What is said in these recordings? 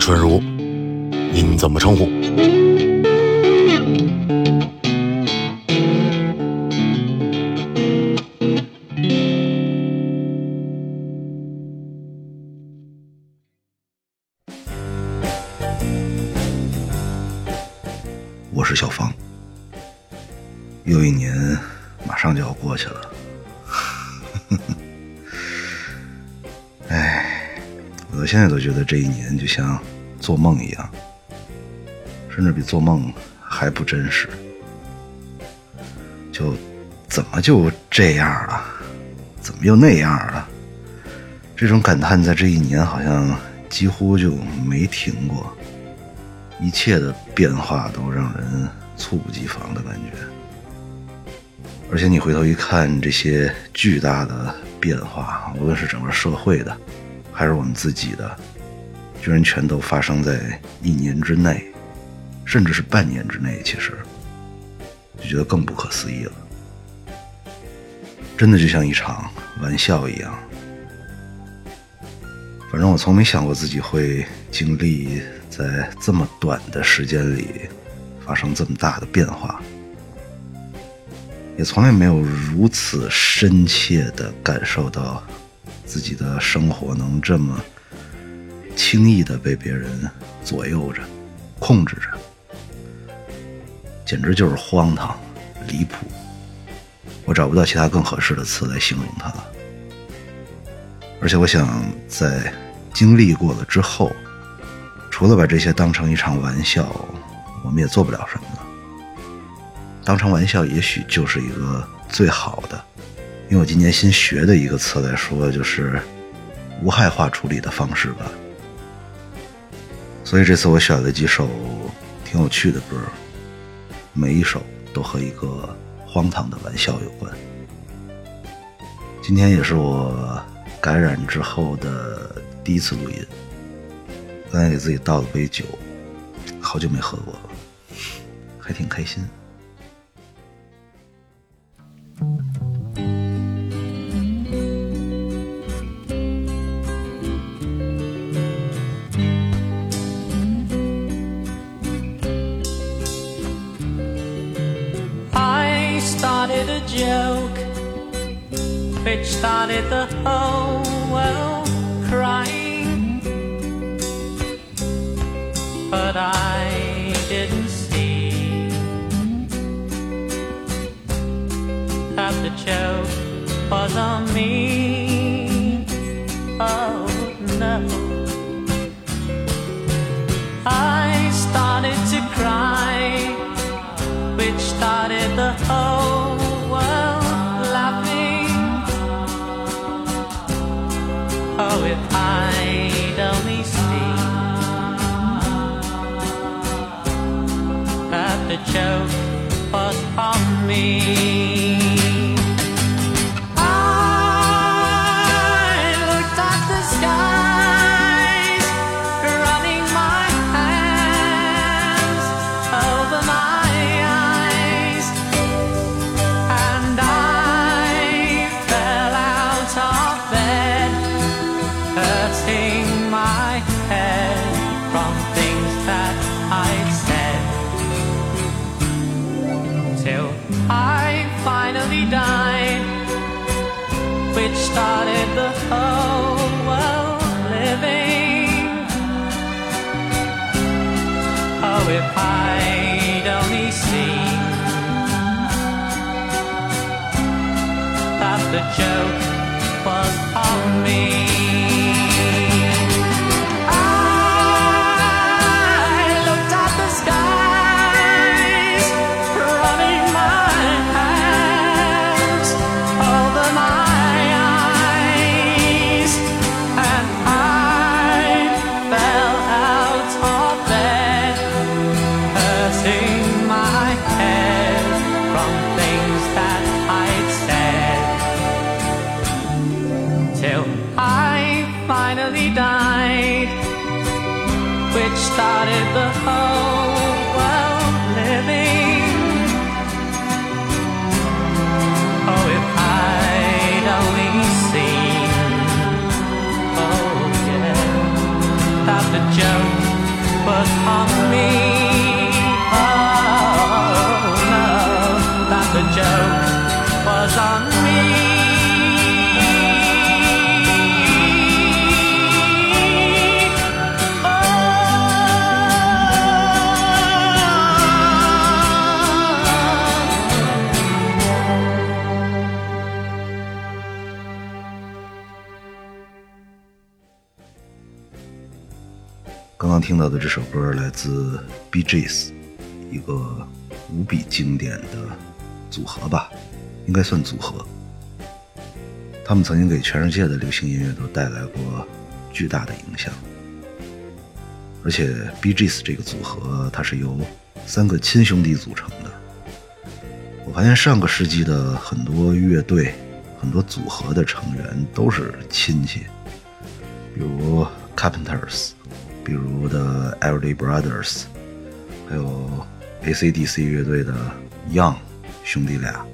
春如，您怎么称呼？这一年就像做梦一样，甚至比做梦还不真实。就怎么就这样了？怎么又那样了？这种感叹在这一年好像几乎就没停过。一切的变化都让人猝不及防的感觉，而且你回头一看，这些巨大的变化，无论是整个社会的，还是我们自己的，居然全都发生在一年之内，甚至是半年之内，其实就觉得更不可思议了。真的就像一场玩笑一样。反正我从没想过自己会经历。在这么短的时间里发生这么大的变化，也从来没有如此深切的感受到自己的生活能这么轻易的被别人左右着、控制着，简直就是荒唐、离谱。我找不到其他更合适的词来形容它了。而且，我想在经历过了之后。除了把这些当成一场玩笑，我们也做不了什么了。当成玩笑，也许就是一个最好的。用我今年新学的一个词来说，就是无害化处理的方式吧。所以这次我选了几首挺有趣的歌，每一首都和一个荒唐的玩笑有关。今天也是我感染之后的第一次录音。刚才给自己倒了杯酒，好久没喝过了，还挺开心。But I didn't see that the joke was on me. Oh no. I started to cry, which started the whole if I'd only the joke was on me. 的听到的这首歌来自 B.G.S，一个无比经典的组合吧，应该算组合。他们曾经给全世界的流行音乐都带来过巨大的影响。而且 B.G.S 这个组合，它是由三个亲兄弟组成的。我发现上个世纪的很多乐队、很多组合的成员都是亲戚，比如 Carpenters，比如的 Everly Brothers，还有 AC/DC 乐队的 Young 兄弟俩。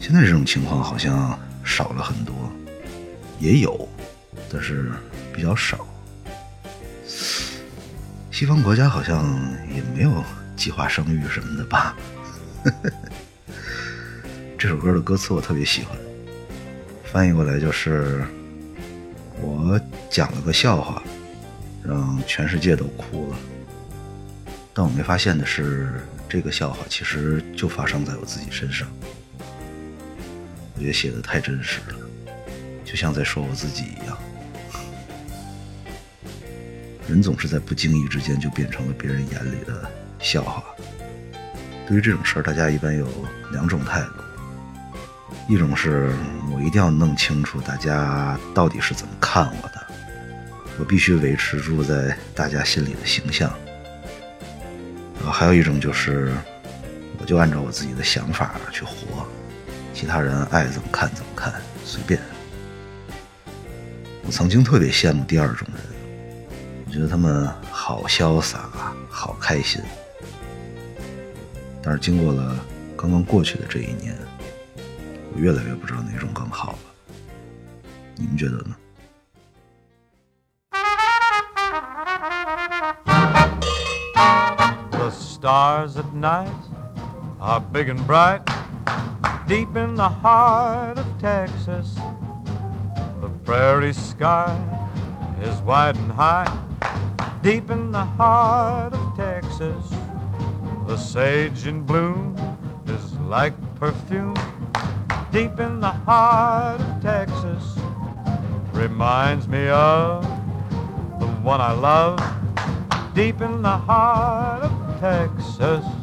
现在这种情况好像少了很多，也有，但是比较少。西方国家好像也没有计划生育什么的吧？这首歌的歌词我特别喜欢，翻译过来就是：“我讲了个笑话，让全世界都哭了。但我没发现的是，这个笑话其实就发生在我自己身上。我觉得写的太真实了，就像在说我自己一样。人总是在不经意之间就变成了别人眼里的笑话。”对于这种事儿，大家一般有两种态度：一种是我一定要弄清楚大家到底是怎么看我的，我必须维持住在大家心里的形象；啊，还有一种就是我就按照我自己的想法去活，其他人爱怎么看怎么看，随便。我曾经特别羡慕第二种人，我觉得他们好潇洒，好开心。但是经过了刚刚过去的这一年，我越来越不知道哪种更好了。你们觉得呢？Stars at night are big and bright, deep in the heart of Texas. The prairie sky is wide and high, deep in the heart of Texas. The sage in bloom is like perfume, deep in the heart of Texas. Reminds me of the one I love, deep in the heart Texas.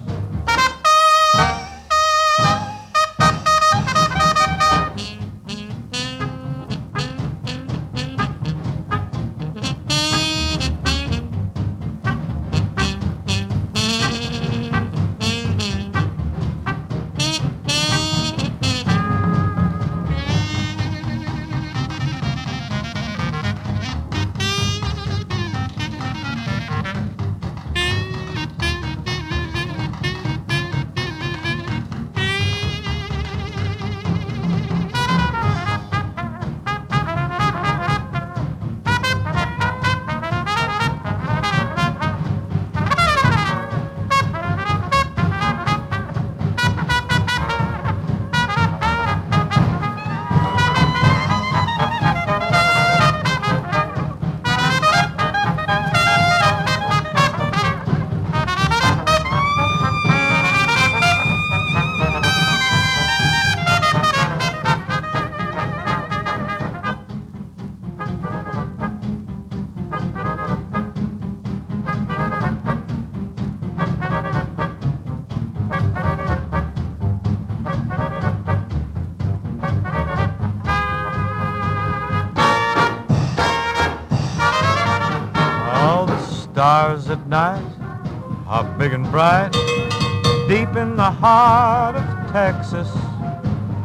Heart of Texas.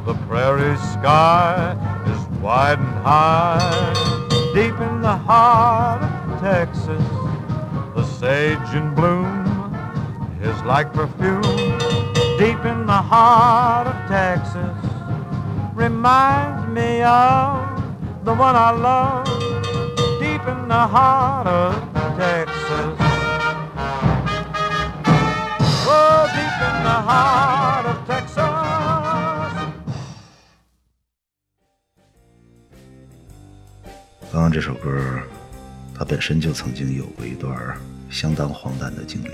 The prairie sky is wide and high, deep in the heart of Texas. The sage in bloom is like perfume, deep in the heart of Texas. Reminds me of the one I love deep in the heart of heart of Texas. 刚刚这首歌，它本身就曾经有过一段相当荒诞的经历。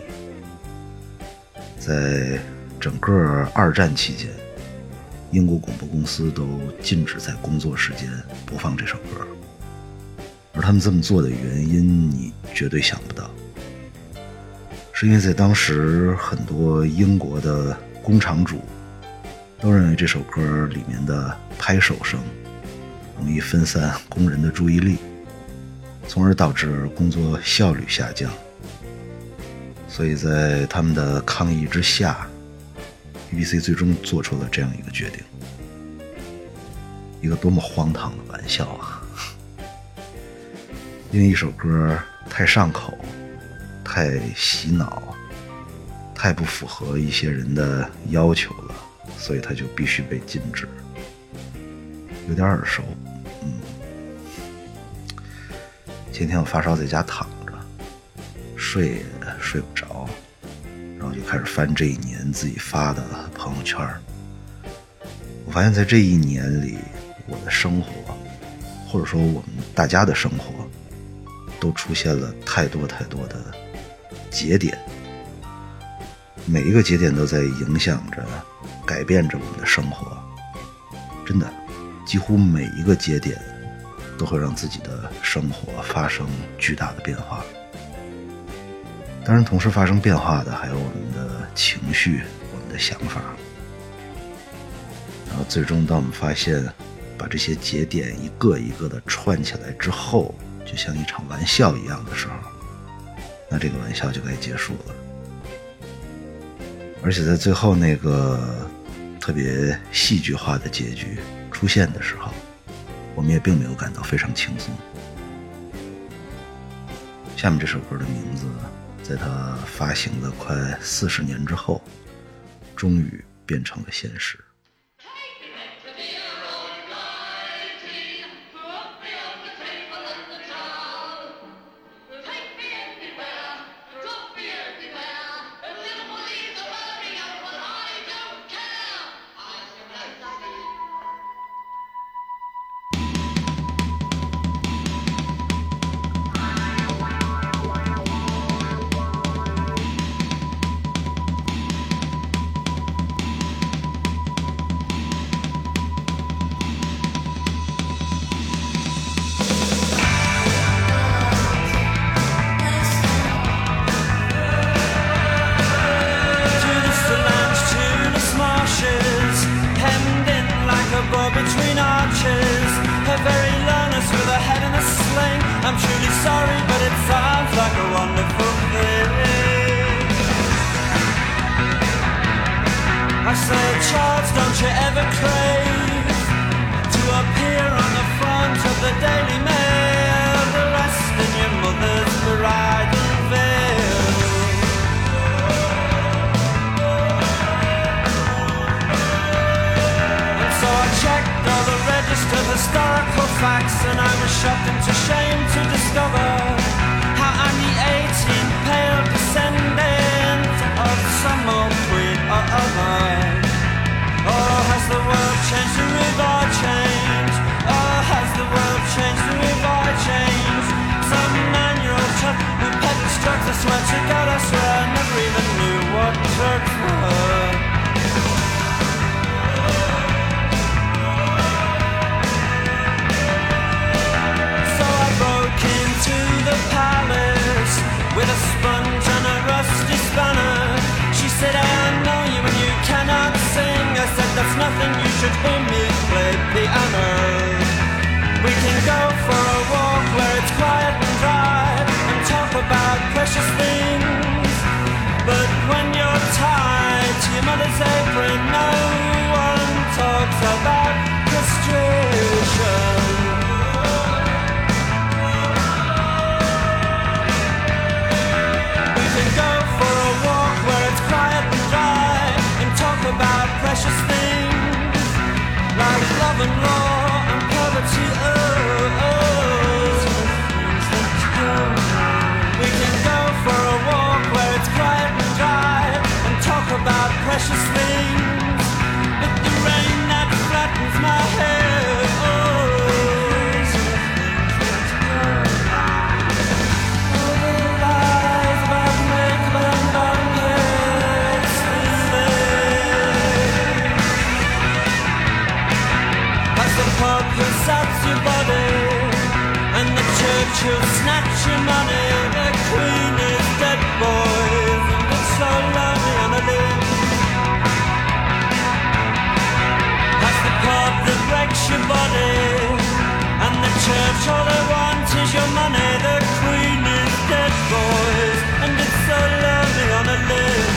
在整个二战期间，英国广播公司都禁止在工作时间播放这首歌，而他们这么做的原因，你绝对想不到，是因为在当时很多英国的工厂主都认为这首歌里面的拍手声容易分散工人的注意力，从而导致工作效率下降。所以在他们的抗议之下，BBC 最终做出了这样一个决定。一个多么荒唐的玩笑啊！因为一首歌太上口、太洗脑、太不符合一些人的要求了，所以它就必须被禁止。有点耳熟，嗯。今天我发烧在家躺着，睡睡不着，然后就开始翻这一年自己发的朋友圈我发现，在这一年里，我的生活，或者说我们大家的生活，都出现了太多太多的节点，每一个节点都在影响着、改变着我们的生活。真的，几乎每一个节点都会让自己的生活发生巨大的变化。当然，同时发生变化的还有我们的情绪、我们的想法。然后最终，当我们发现把这些节点一个一个的串起来之后，就像一场玩笑一样的时候，那这个玩笑就该结束了。而且在最后那个特别戏剧化的结局出现的时候，我们也并没有感到非常轻松。下面这首歌的名字，在它发行了快四十年之后，终于变成了现实。Should hear me play piano. Who saps your money. The queen is dead, boys, and it's so lonely on a limb. The pub that breaks your body, and the church all they want is your money. The queen is dead, boys, and it's so lonely on a limb.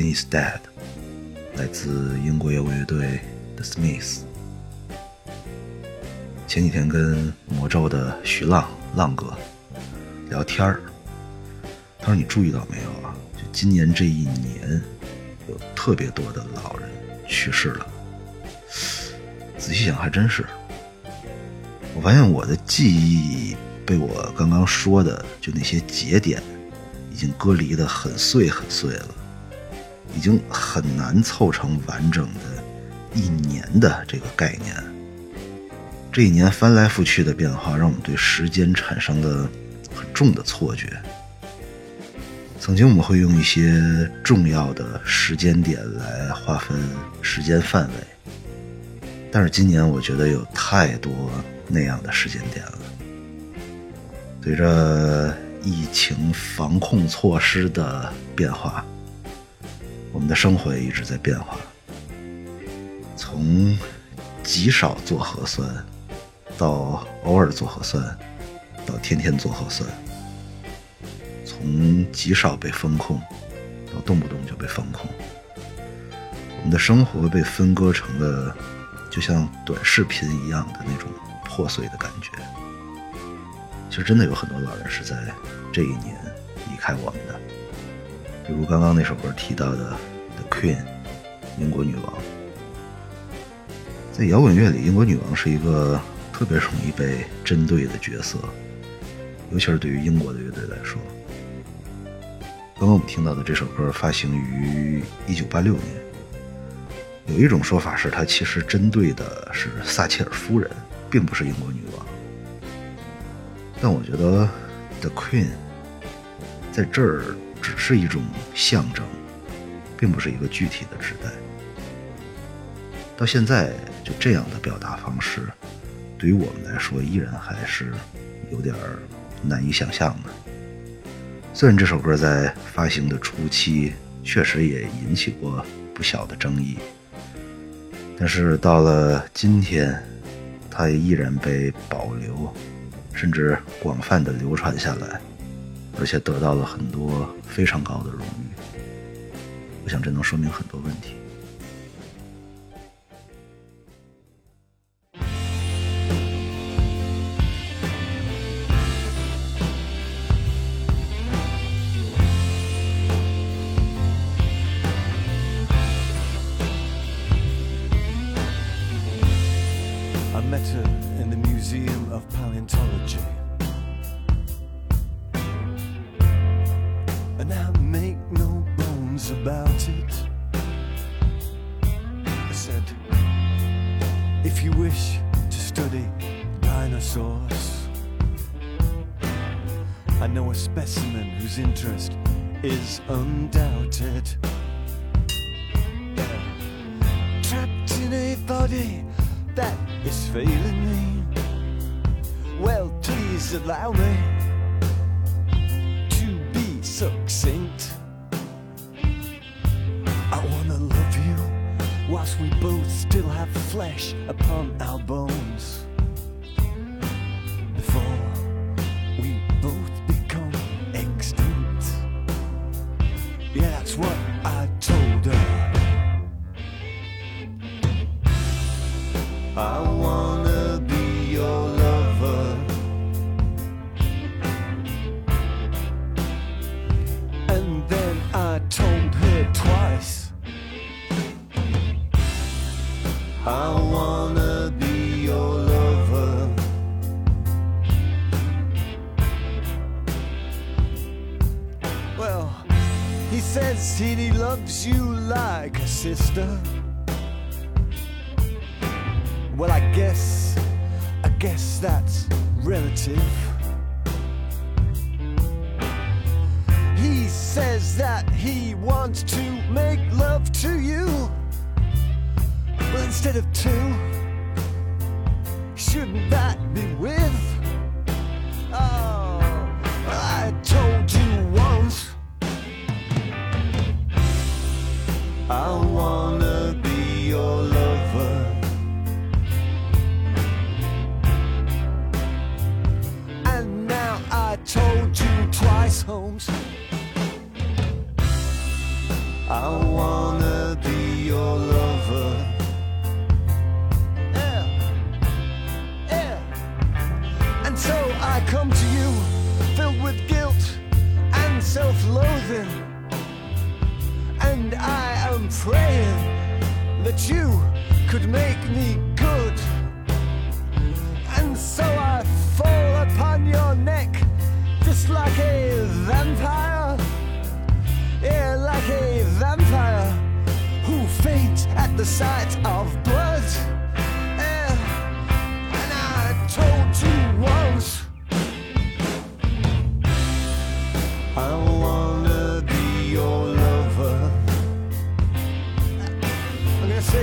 Rain Is Dead 来自英国摇滚乐队 The Smiths。前几天跟魔咒的徐浪浪哥聊天儿，他说：“你注意到没有啊？就今年这一年，有特别多的老人去世了。仔细想，还真是。我发现我的记忆被我刚刚说的就那些节点，已经割离的很碎很碎了。”已经很难凑成完整的一年的这个概念。这一年翻来覆去的变化，让我们对时间产生了很重的错觉。曾经我们会用一些重要的时间点来划分时间范围，但是今年我觉得有太多那样的时间点了。随着疫情防控措施的变化，我们的生活也一直在变化，从极少做核酸，到偶尔做核酸，到天天做核酸，从极少被风控，到动不动就被风控，我们的生活被分割成了就像短视频一样的那种破碎的感觉。其实真的有很多老人是在这一年离开我们的。比如刚刚那首歌提到的 The Queen，英国女王。在摇滚乐里，英国女王是一个特别容易被针对的角色，尤其是对于英国的乐队来说。刚刚我们听到的这首歌发行于一九八六年。有一种说法是，它其实针对的是撒切尔夫人，并不是英国女王。但我觉得 The Queen 在这儿只是一种象征，并不是一个具体的指代。到现在，就这样的表达方式，对于我们来说，依然还是有点难以想象的。虽然这首歌在发行的初期确实也引起过不小的争议，但是到了今天，它也依然被保留，甚至广泛的流传下来，而且得到了很多非常高的荣誉。我想这能说明很多问题。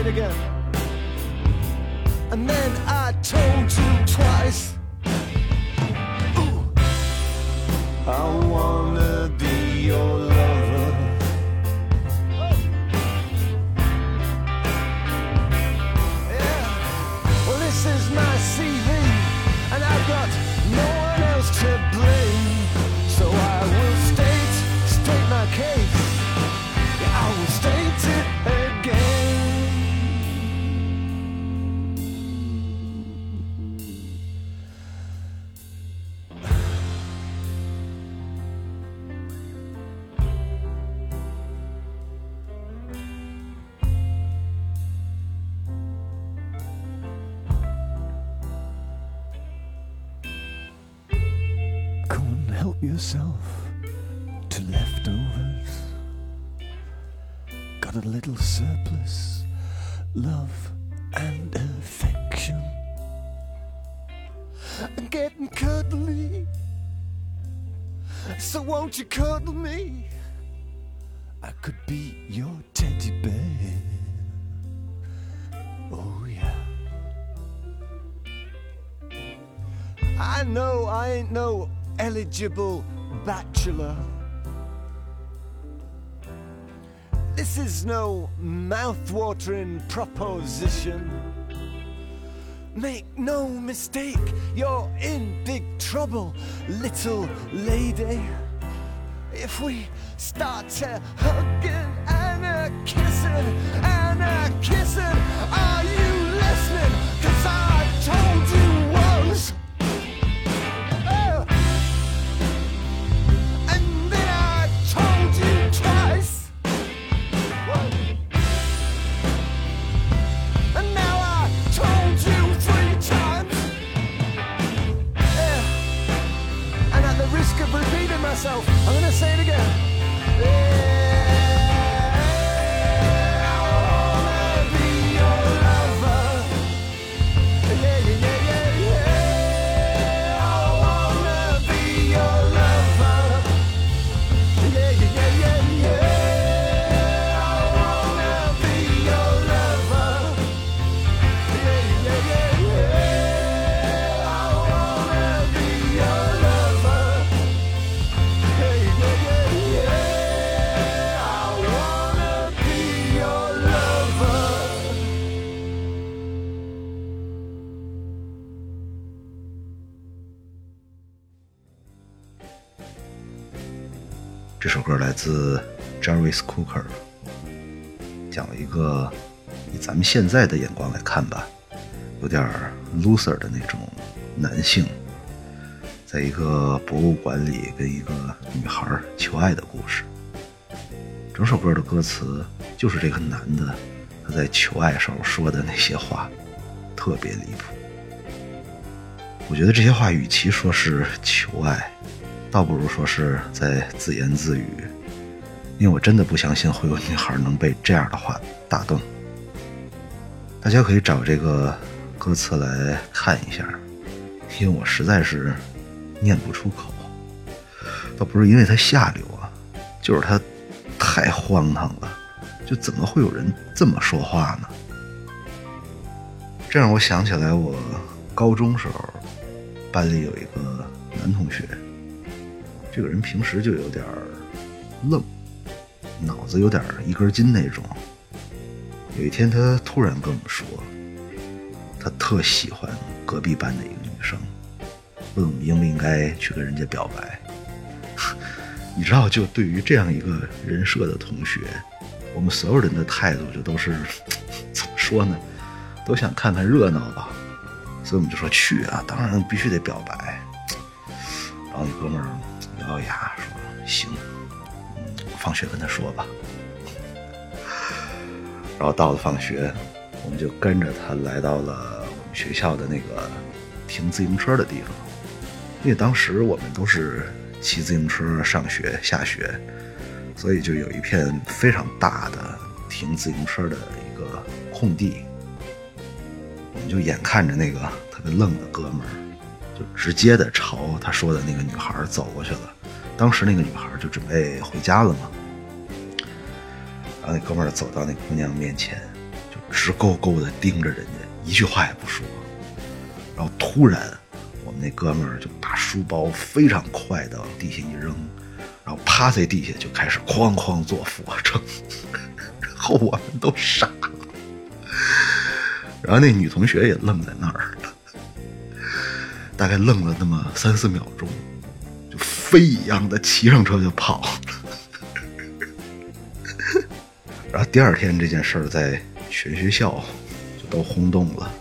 Again. And then I told you twice. You cuddle me? I could be your teddy bear. Oh, yeah. I know I ain't no eligible bachelor. This is no mouth-watering proposition. Make no mistake, you're in big trouble, little lady. If we start to hugging and a kissing and a kissing, are you listening? Cause I told you once. Oh. And then I told you twice. And now I told you three times. And at the risk of repeating myself, say it again. Yeah, 自 Jarvis Cooker 讲了一个以咱们现在的眼光来看吧，有点 loser 的那种男性，在一个博物馆里跟一个女孩求爱的故事。整首歌的歌词就是这个男的他在求爱时候说的那些话，特别离谱。我觉得这些话与其说是求爱，倒不如说是在自言自语，因为我真的不相信会有女孩能被这样的话打动。大家可以找这个歌词来看一下，因为我实在是念不出口。倒不是因为它下流啊，就是它太荒唐了。就怎么会有人这么说话呢？这让我想起来，我高中时候班里有一个男同学，这个人平时就有点愣，脑子有点一根筋那种。有一天，他突然跟我们说，他特喜欢隔壁班的一个女生，问我们应不应该去跟人家表白。你知道，就对于这样一个人设的同学，我们所有人的态度就都是 怎么说呢？都想看看热闹吧，所以我们就说去啊，当然必须得表白。然后那哥们儿咬咬牙说：“行，放学跟他说吧。”然后到了放学，我们就跟着他来到了我们学校的那个停自行车的地方，因为当时我们都是骑自行车上学、下学，所以就有一片非常大的停自行车的一个空地。我们就眼看着那个特别愣的哥们儿，就直接的朝他说的那个女孩走过去了。当时那个女孩就准备回家了嘛，然后那哥们儿走到那姑娘面前，就直勾勾的盯着人家，一句话也不说。然后突然，我们那哥们儿就把书包非常快的往地下一扔，然后趴在地下就开始哐哐做俯卧撑，然后我们都傻了。然后那女同学也愣在那儿了，大概愣了那么三四秒钟，就飞一样的骑上车就跑。然后第二天这件事儿在全学校就都轰动了，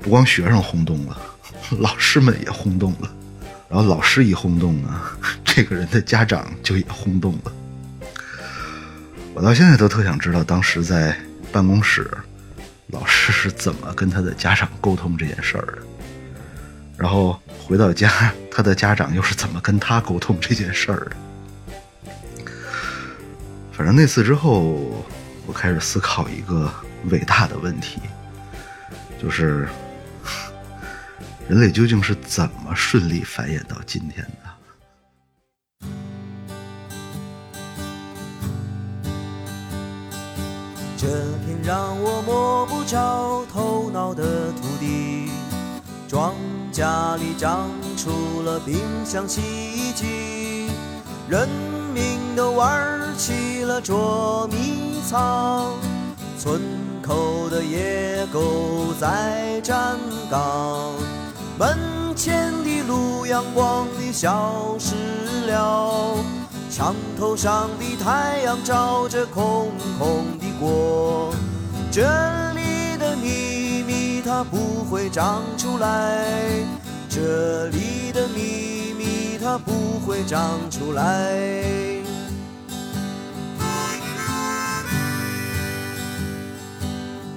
不光学生轰动了，老师们也轰动了。然后老师一轰动呢，这个人的家长就也轰动了。我到现在都特想知道，当时在办公室。老师是怎么跟他的家长沟通这件事儿的？然后回到家，他的家长又是怎么跟他沟通这件事儿的？反正那次之后，我开始思考一个伟大的问题，就是人类究竟是怎么顺利繁衍到今天的？这片让我摸不着头脑的土地，庄稼里长出了冰箱洗衣机，人民都玩起了捉迷藏，村口的野狗在站岗，门前的路阳光里消失了。墙头上的太阳照着空空的锅，这里的秘密它不会长出来，这里的秘密它不会长出来。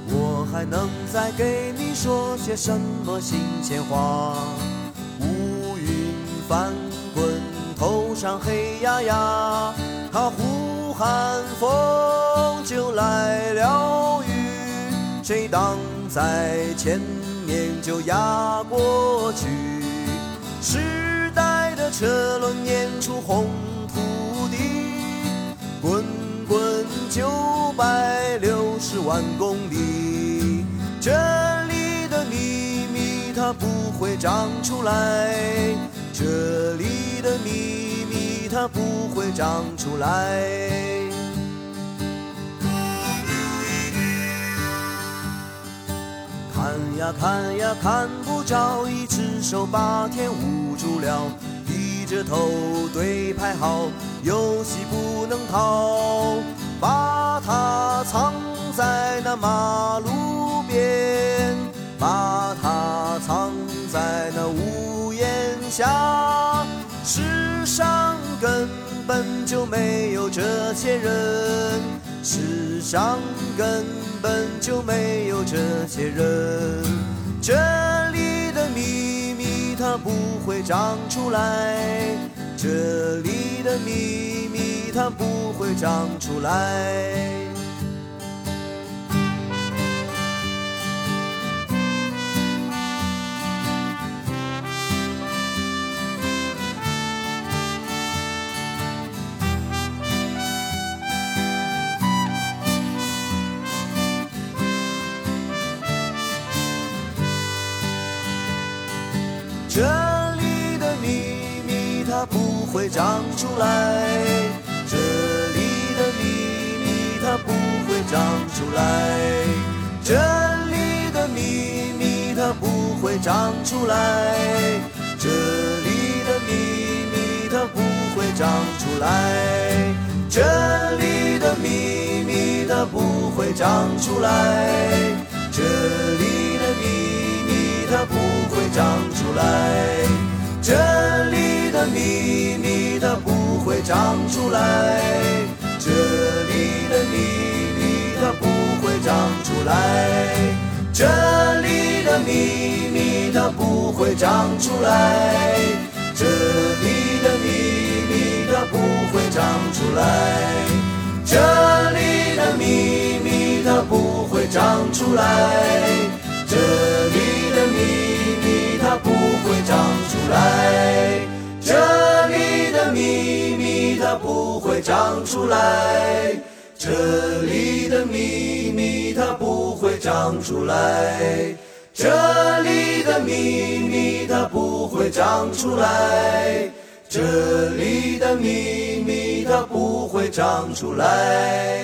我还能再给你说些什么新鲜话？乌云翻滚，头上黑压压，它呼喊风就来了雨，谁挡在前面就压过去。是车轮碾出红土地，滚滚九百六十万公里，这里的秘密它不会长出来，这里的秘密它不会长出来。看呀看呀看不着，一只手把天捂住了，着头对排好，游戏不能逃，把它藏在那马路边，把它藏在那屋檐下。世上根本就没有这些人，世上根本就没有这些人。这里的秘密它不会长出来，这里的秘密它不会长出来。会长出来，这里的秘密它不会长出来，这里的秘密它不会长出来，这里的秘密它不会长出来，这里的秘密它不会长出来，这里的秘密它不会长出来，这里的秘密它不会长出来，这里的秘密它不会长出来，这里的秘密它不会长出来，这里的秘密它不会长出来，这里的秘密它不会长出来。这里的秘密它不会长出来，这里的秘密它不会长出来，这里的秘密它不会长出来，这里的秘密它不会长出来，这里的秘密它不会长出来。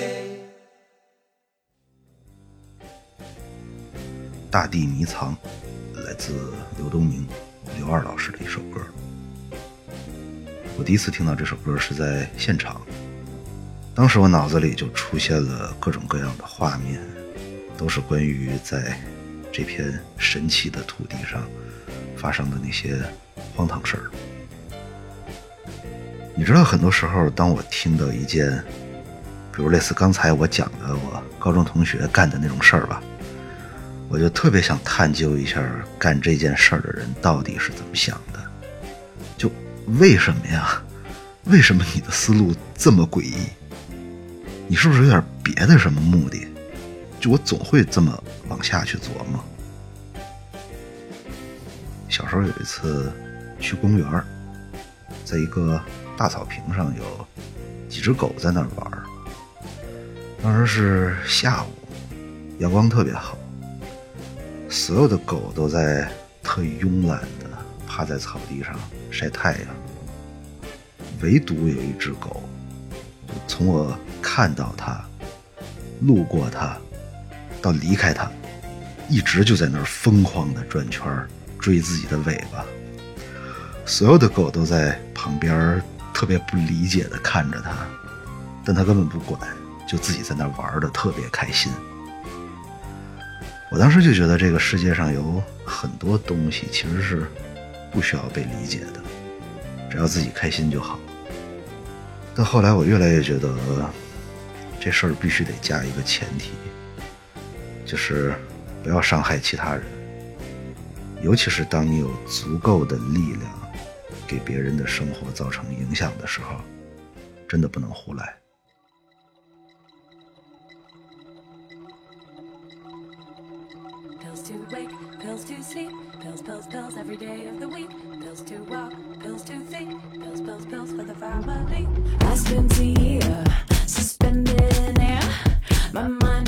大地迷藏，自刘东明、刘二老师的一首歌。我第一次听到这首歌是在现场，当时我脑子里就出现了各种各样的画面，都是关于在这片神奇的土地上发生的那些荒唐事儿。你知道，很多时候，当我听到一件，比如类似刚才我讲的我高中同学干的那种事儿吧，我就特别想探究一下干这件事儿的人到底是怎么想的，就为什么呀？为什么你的思路这么诡异？你是不是有点别的什么目的？就我总会这么往下去琢磨。小时候有一次去公园，在一个大草坪上有几只狗在那玩儿。当时是下午，阳光特别好，所有的狗都在特慵懒的趴在草地上晒太阳，唯独有一只狗，从我看到它、路过它到离开它，一直就在那儿疯狂的转圈儿追自己的尾巴。所有的狗都在旁边特别不理解的看着它，但它根本不管，就自己在那玩的特别开心。我当时就觉得这个世界上有很多东西其实是不需要被理解的，只要自己开心就好。但后来我越来越觉得，这事儿必须得加一个前提，就是不要伤害其他人，尤其是当你有足够的力量给别人的生活造成影响的时候，真的不能胡来。To sleep, pills, pills, pills every day of the week. Pills to walk, pills to think, pills, pills, pills for the family. I spent a year suspended in air, my mind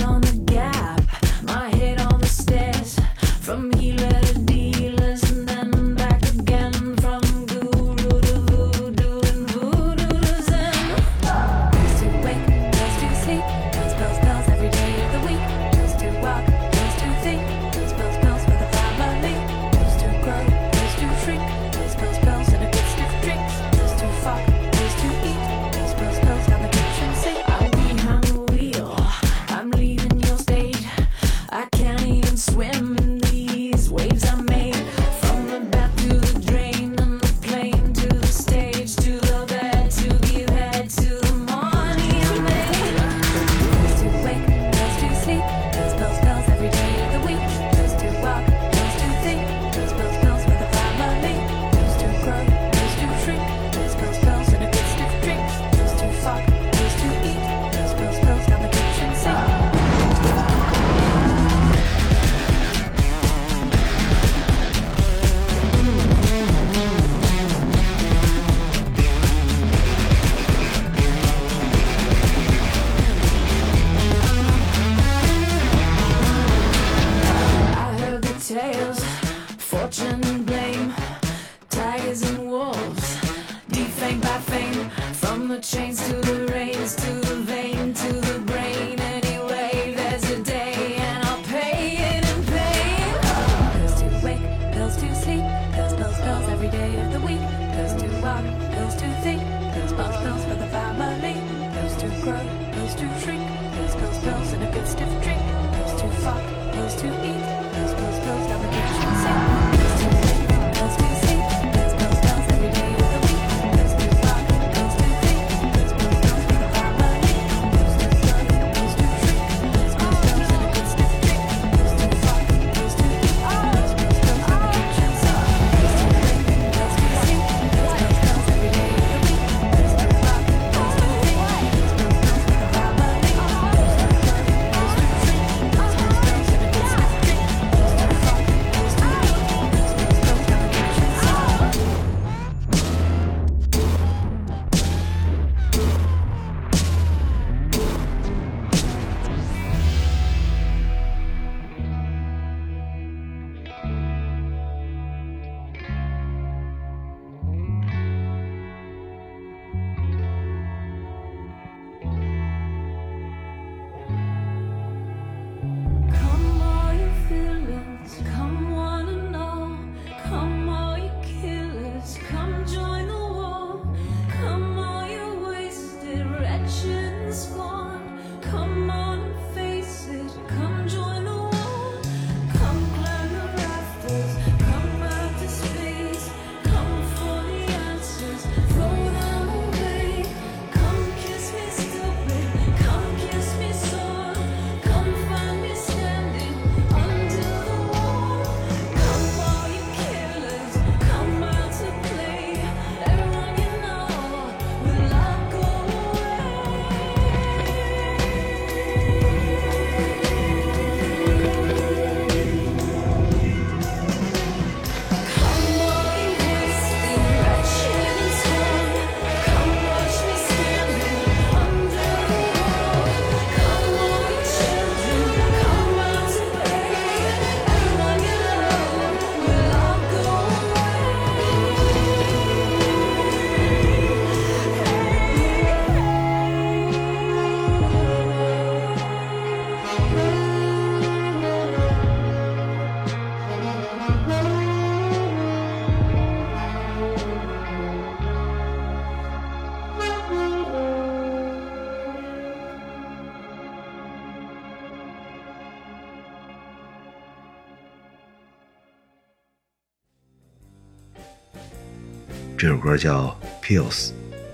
歌叫《Pills》，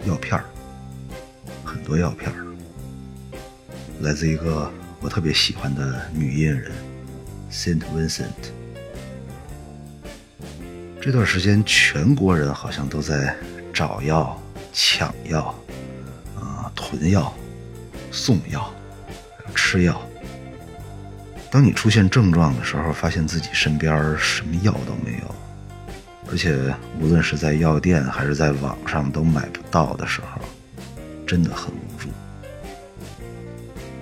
药片儿，很多药片儿，来自一个我特别喜欢的女音人 Saint Vincent。这段时间，全国人好像都在找药、抢药，啊、囤药、送药、吃药。当你出现症状的时候，发现自己身边什么药都没有，而且无论是在药店还是在网上都买不到的时候，真的很无助。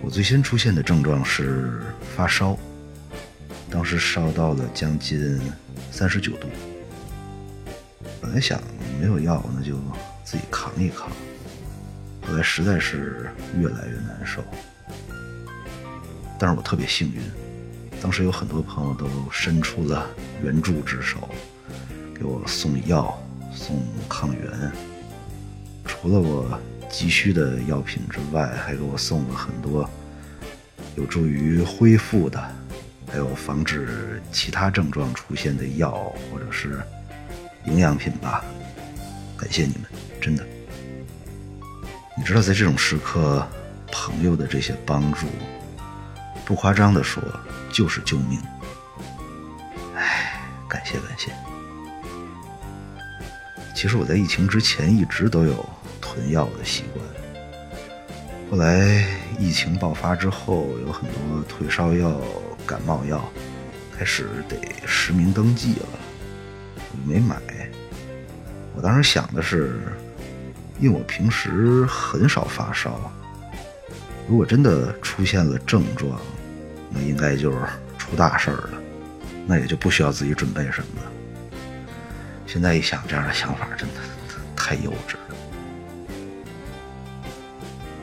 我最先出现的症状是发烧，当时烧到了将近三十九度。本来想没有药，那就自己扛一扛。后来实在是越来越难受，但是我特别幸运，当时有很多朋友都伸出了援助之手，给我送药、送抗原。除了我急需的药品之外，还给我送了很多有助于恢复的，还有防止其他症状出现的药或者是营养品吧。感谢你们，真的。你知道，在这种时刻，朋友的这些帮助，不夸张的说，就是救命。唉，感谢感谢。其实我在疫情之前一直都有囤药的习惯，后来疫情爆发之后，有很多退烧药、感冒药开始得实名登记了，没买。我当时想的是，因为我平时很少发烧，如果真的出现了症状，那应该就是出大事儿了，那也就不需要自己准备什么了。现在一想，这样的想法真的太幼稚了。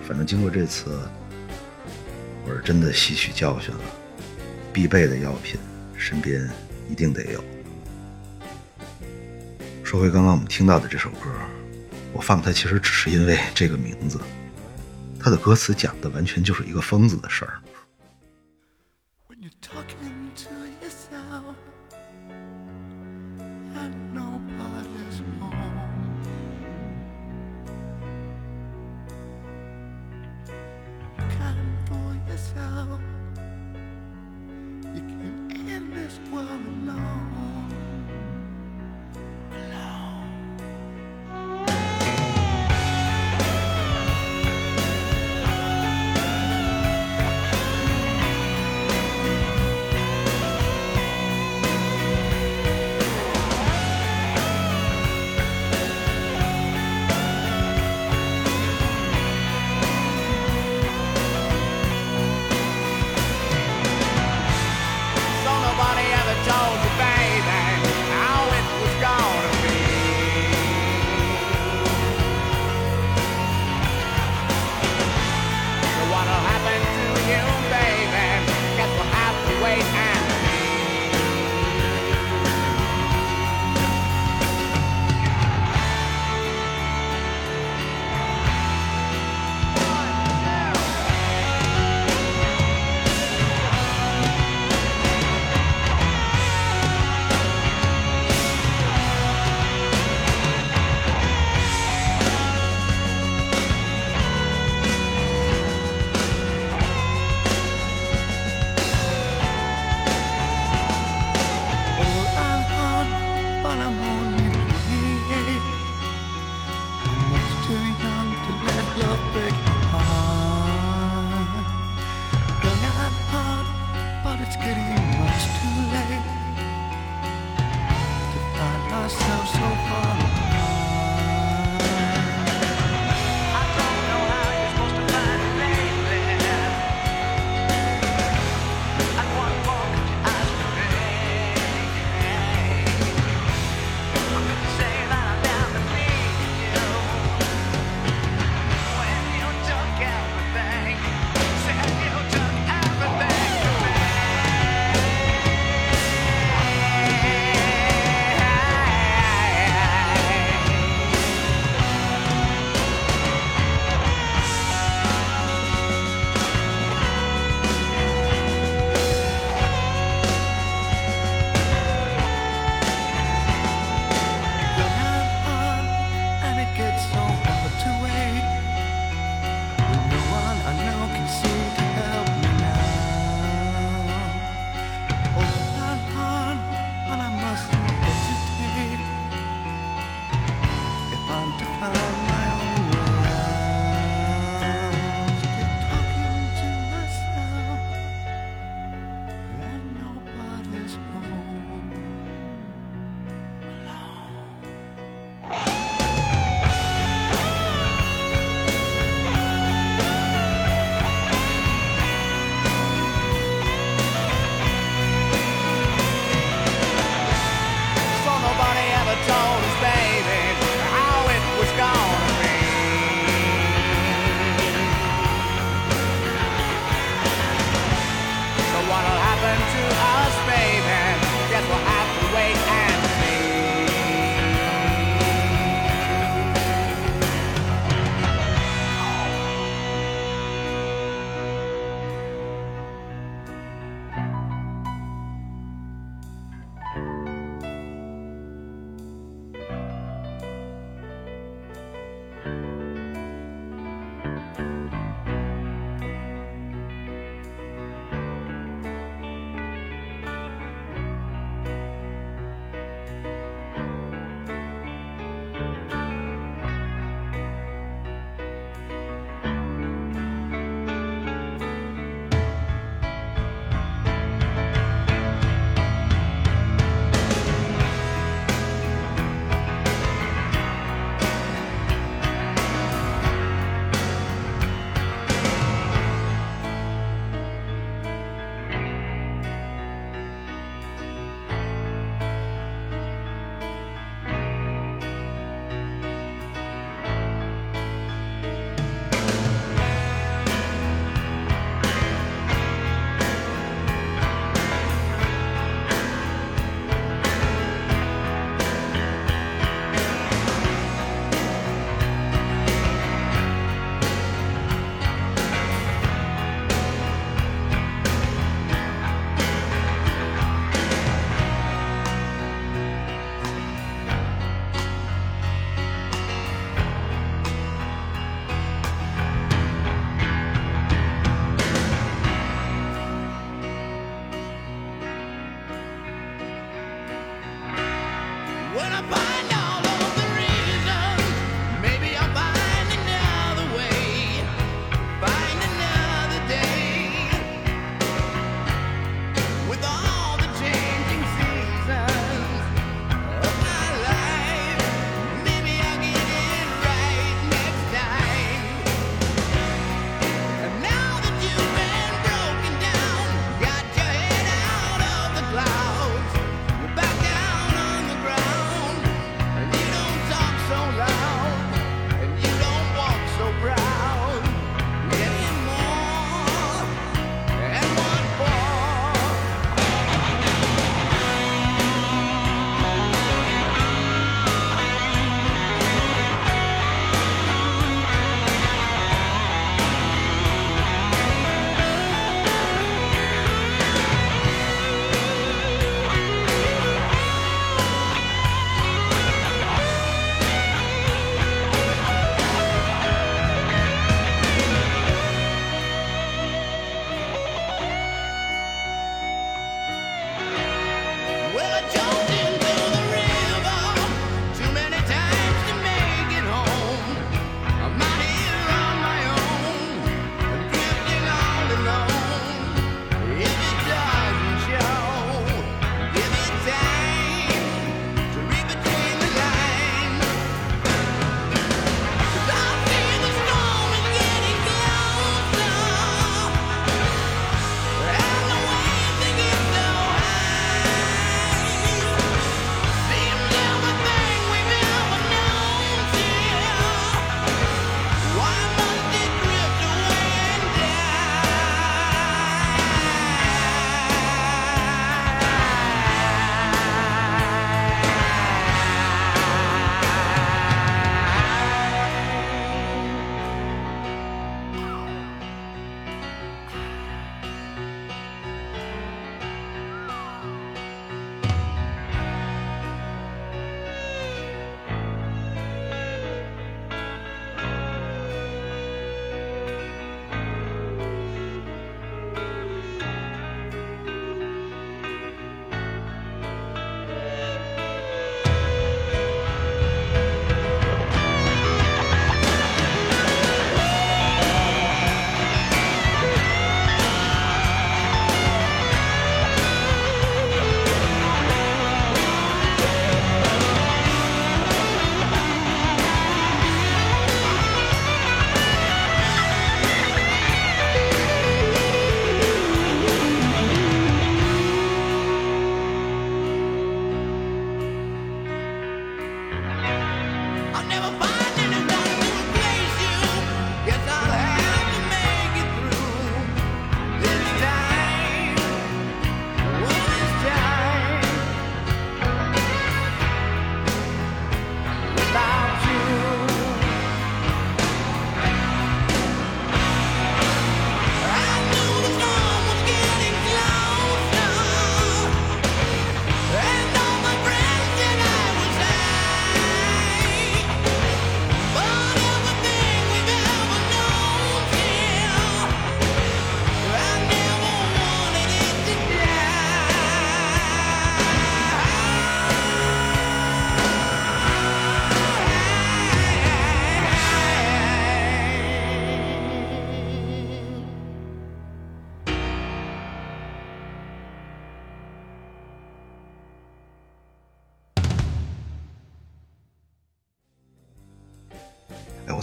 反正经过这次，我是真的吸取教训了，必备的药品身边一定得有。说回刚刚我们听到的这首歌，我放它其实只是因为这个名字，它的歌词讲的完全就是一个疯子的事儿。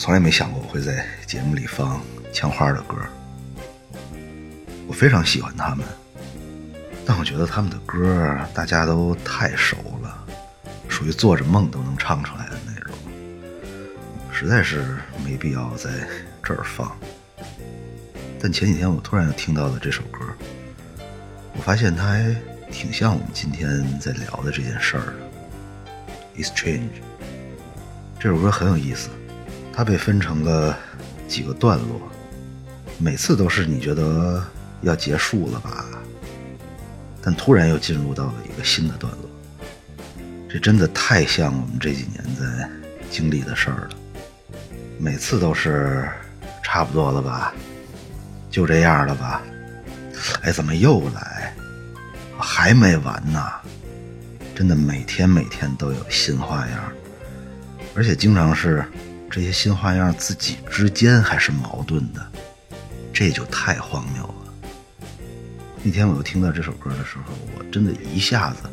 从来没想过我会在节目里放枪花的歌，我非常喜欢他们，但我觉得他们的歌大家都太熟了，属于做着梦都能唱出来的那种，实在是没必要在这儿放。但前几天我突然又听到了这首歌，我发现它还挺像我们今天在聊的这件事儿的。Exchange 这首歌很有意思，它被分成了几个段落，每次都是你觉得要结束了吧，但突然又进入到了一个新的段落。这真的太像我们这几年在经历的事儿了，每次都是差不多了吧，就这样了吧，哎，怎么又来？还没完呢！真的每天每天都有新花样，而且经常是这些新花样自己之间还是矛盾的，这就太荒谬了。那天我又听到这首歌的时候，我真的一下子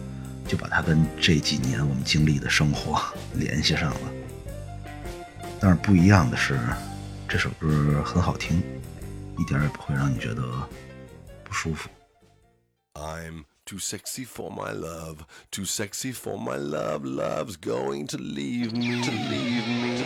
就把它跟这几年我们经历的生活 联系上了。但是不一样的是，这首歌很好听，一点也不会让你觉得不舒服。I'm too sexy for my love, too sexy for my love. Love's going to leave me. To leave me.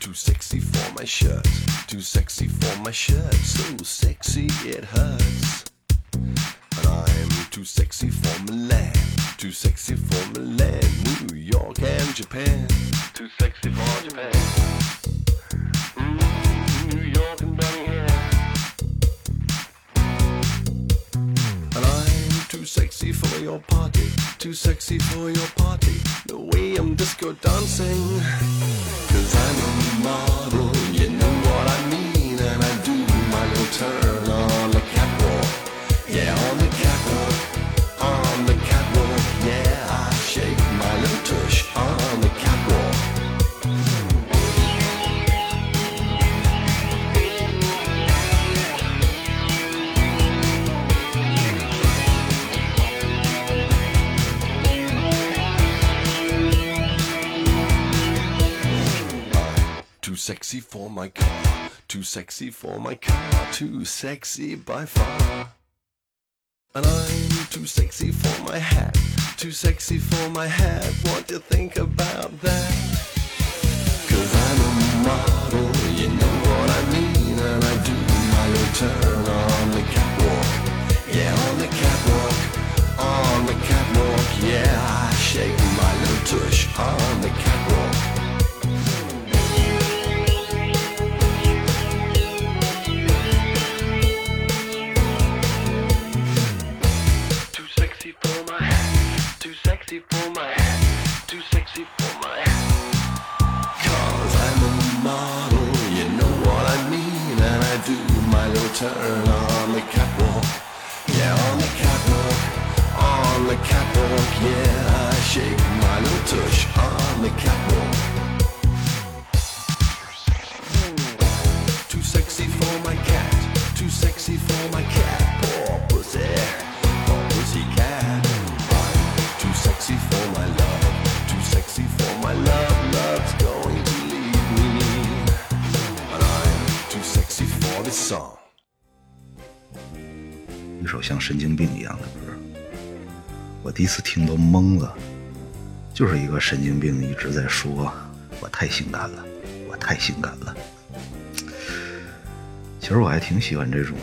Too sexy for my shirt, too sexy for my shirt. So sexy it hurts. Too sexy for Milan, too sexy for Milan, New York and Japan. Too sexy for Japan. Mm, New York and Birmingham. And I'm too sexy for your party, too sexy for your party. The way I'm disco dancing. Cause I'm a model, sexy for my car, too sexy for my car, too sexy by far. And I'm too sexy for my hat, too sexy for my hat. What do you think about that? Cause I'm a model, you know what I mean. And I do my little turn on the catwalk. Yeah, on the catwalk, on the catwalk. Yeah, I shake my little tush on the catwalk. Turn on the catwalk. Yeah, on the catwalk. On the catwalk, yeah. I shake my little tush on the catwalk. Too sexy for my cat. Too sexy for my cat. Poor pussy. Poor pussy cat. Too sexy for my love. Too sexy for my love. Love's going to leave me. But I'm too sexy for this song. 首像神经病一样的歌，我第一次听都懵了，就是一个神经病一直在说“我太性感了，我太性感了”。其实我还挺喜欢这种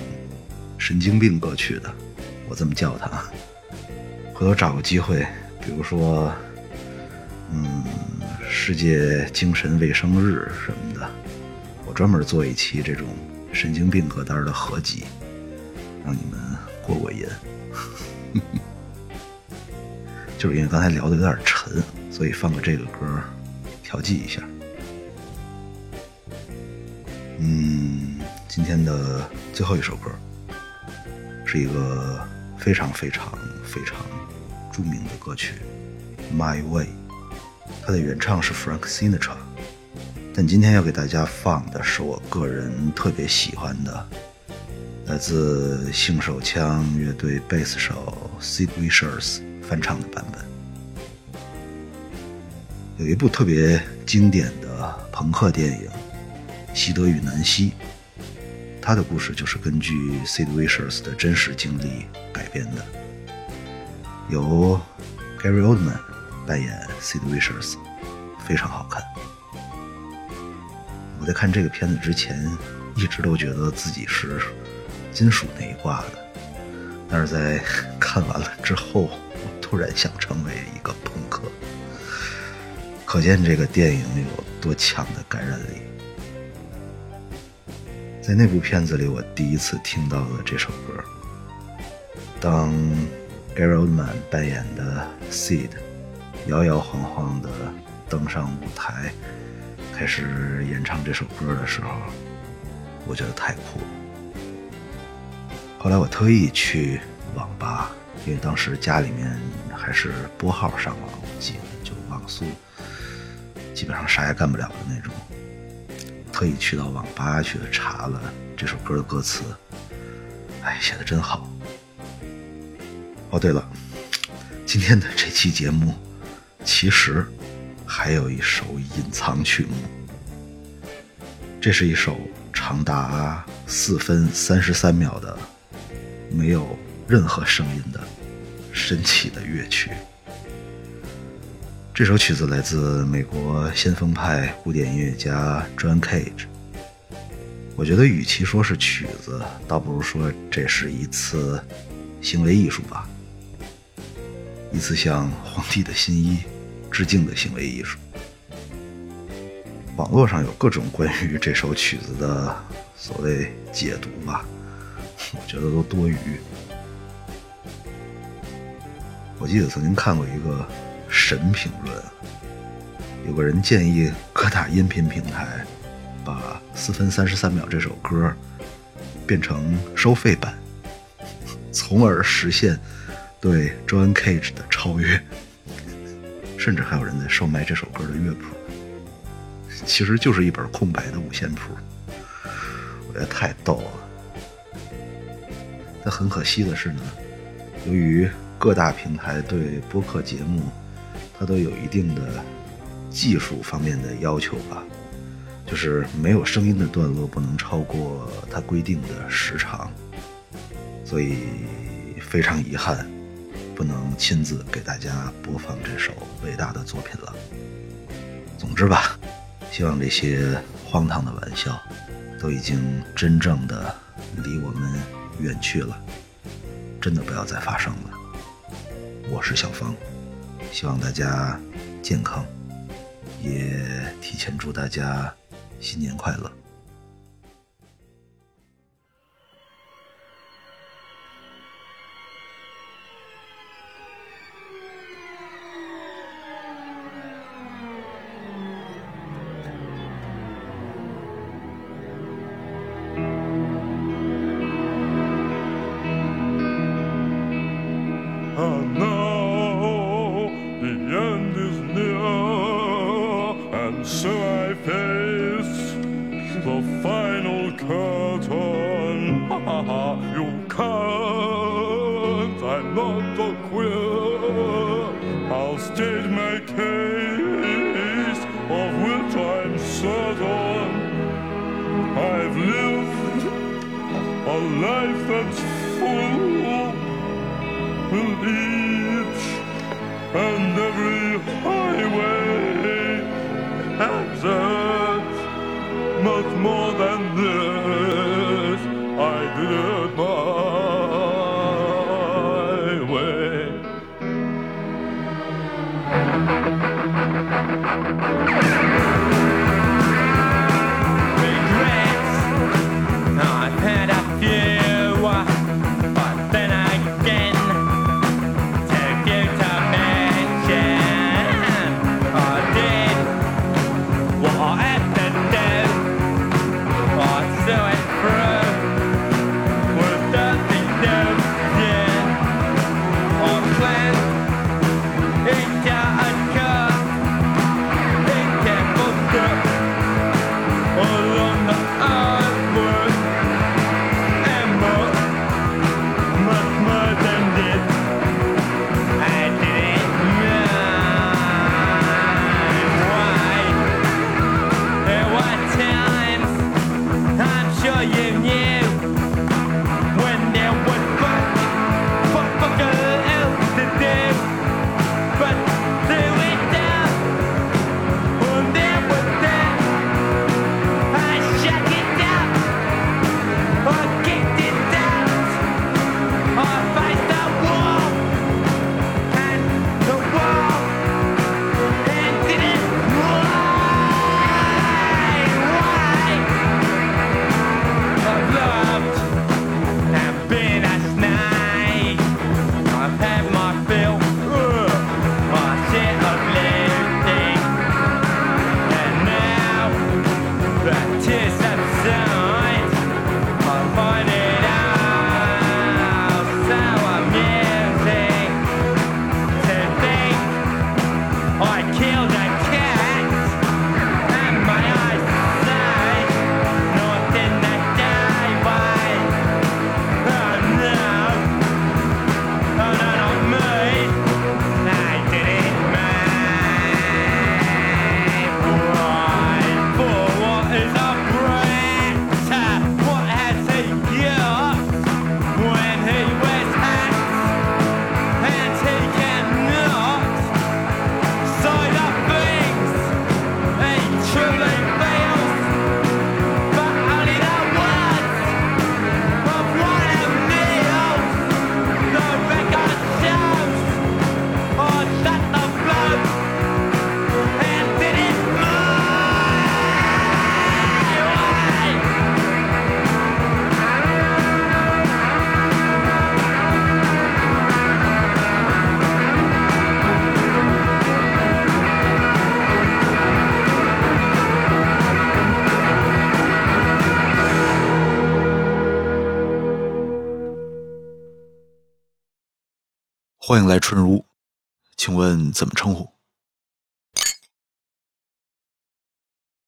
神经病歌曲的，我这么叫它。回头找个机会，比如说，嗯，世界精神卫生日什么的，我专门做一期这种神经病歌单的合集，让你们过过瘾。就是因为刚才聊的有点沉，所以放个这个歌调剂一下。嗯，今天的最后一首歌是一个非常非常非常著名的歌曲《My Way》，它的原唱是 Frank Sinatra，但今天要给大家放的是我个人特别喜欢的，来自性手枪乐队贝斯手 Sid Vicious 翻唱的版本。有一部特别经典的朋克电影《西德与南希》，它的故事就是根据 Sid Vicious 的真实经历改编的，由 Gary Oldman 扮演 Sid Vicious，非常好看。我在看这个片子之前，一直都觉得自己是金属那一挂的，但是在看完了之后，我突然想成为一个朋克。可见这个电影有多强的感染力。在那部片子里，我第一次听到了这首歌。当 Gary Oldman 扮演的 Sid 摇摇晃晃地登上舞台，开始演唱这首歌的时候，我觉得太酷了。后来我特意去网吧，因为当时家里面还是拨号上网，我记得就网速。基本上啥也干不了的那种，特意去到网吧去查了这首歌的歌词，哎，写的真好。哦，对了，今天的这期节目其实还有一首隐藏曲目，这是一首长达四分三十三秒的没有任何声音的神奇的乐曲。这首曲子来自美国先锋派古典音乐家 John Cage。我觉得与其说是曲子，倒不如说这是一次行为艺术吧，一次向皇帝的新衣致敬的行为艺术。网络上有各种关于这首曲子的所谓解读吧，我觉得都多余。我记得曾经看过一个。神评论，有个人建议各大音频平台把四分三十三秒这首歌变成收费版，从而实现对 John Cage 的超越。甚至还有人在售卖这首歌的乐谱，其实就是一本空白的五线谱。我觉得太逗了。但很可惜的是呢，由于各大平台对播客节目它都有一定的技术方面的要求吧，就是没有声音的段落不能超过它规定的时长，所以非常遗憾，不能亲自给大家播放这首伟大的作品了。总之吧，希望这些荒唐的玩笑都已经真正的离我们远去了，真的不要再发生了。我是小芳。希望大家健康，也提前祝大家新年快乐。欢迎来春如，请问怎么称呼？